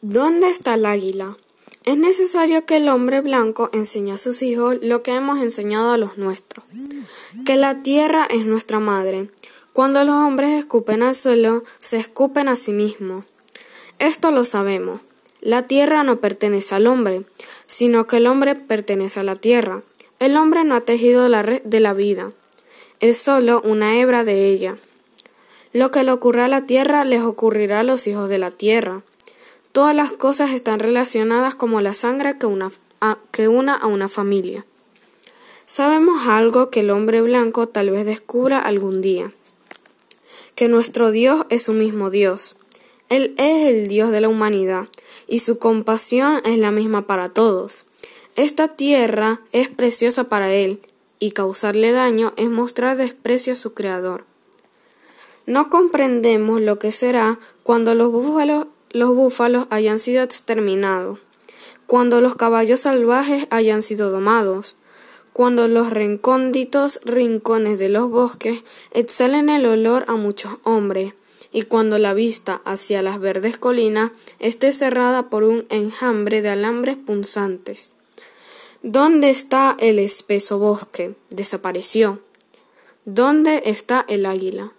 ¿Dónde está el águila? Es necesario que el hombre blanco enseñe a sus hijos lo que hemos enseñado a los nuestros, que la tierra es nuestra madre. Cuando los hombres escupen al suelo, se escupen a sí mismos. Esto lo sabemos. La tierra no pertenece al hombre, sino que el hombre pertenece a la tierra. El hombre no ha tejido la red de la vida, es solo una hebra de ella. Lo que le ocurre a la tierra les ocurrirá a los hijos de la tierra. Todas las cosas están relacionadas como la sangre que una, a, que una a una familia. Sabemos algo que el hombre blanco tal vez descubra algún día, que nuestro Dios es su mismo Dios. Él es el Dios de la humanidad, y su compasión es la misma para todos. Esta tierra es preciosa para Él, y causarle daño es mostrar desprecio a su Creador. No comprendemos lo que será cuando los búfalos los búfalos hayan sido exterminados, cuando los caballos salvajes hayan sido domados, cuando los recónditos rincones de los bosques exhalen el olor a muchos hombres, y cuando la vista hacia las verdes colinas esté cerrada por un enjambre de alambres punzantes. ¿Dónde está el espeso bosque? Desapareció. ¿Dónde está el águila?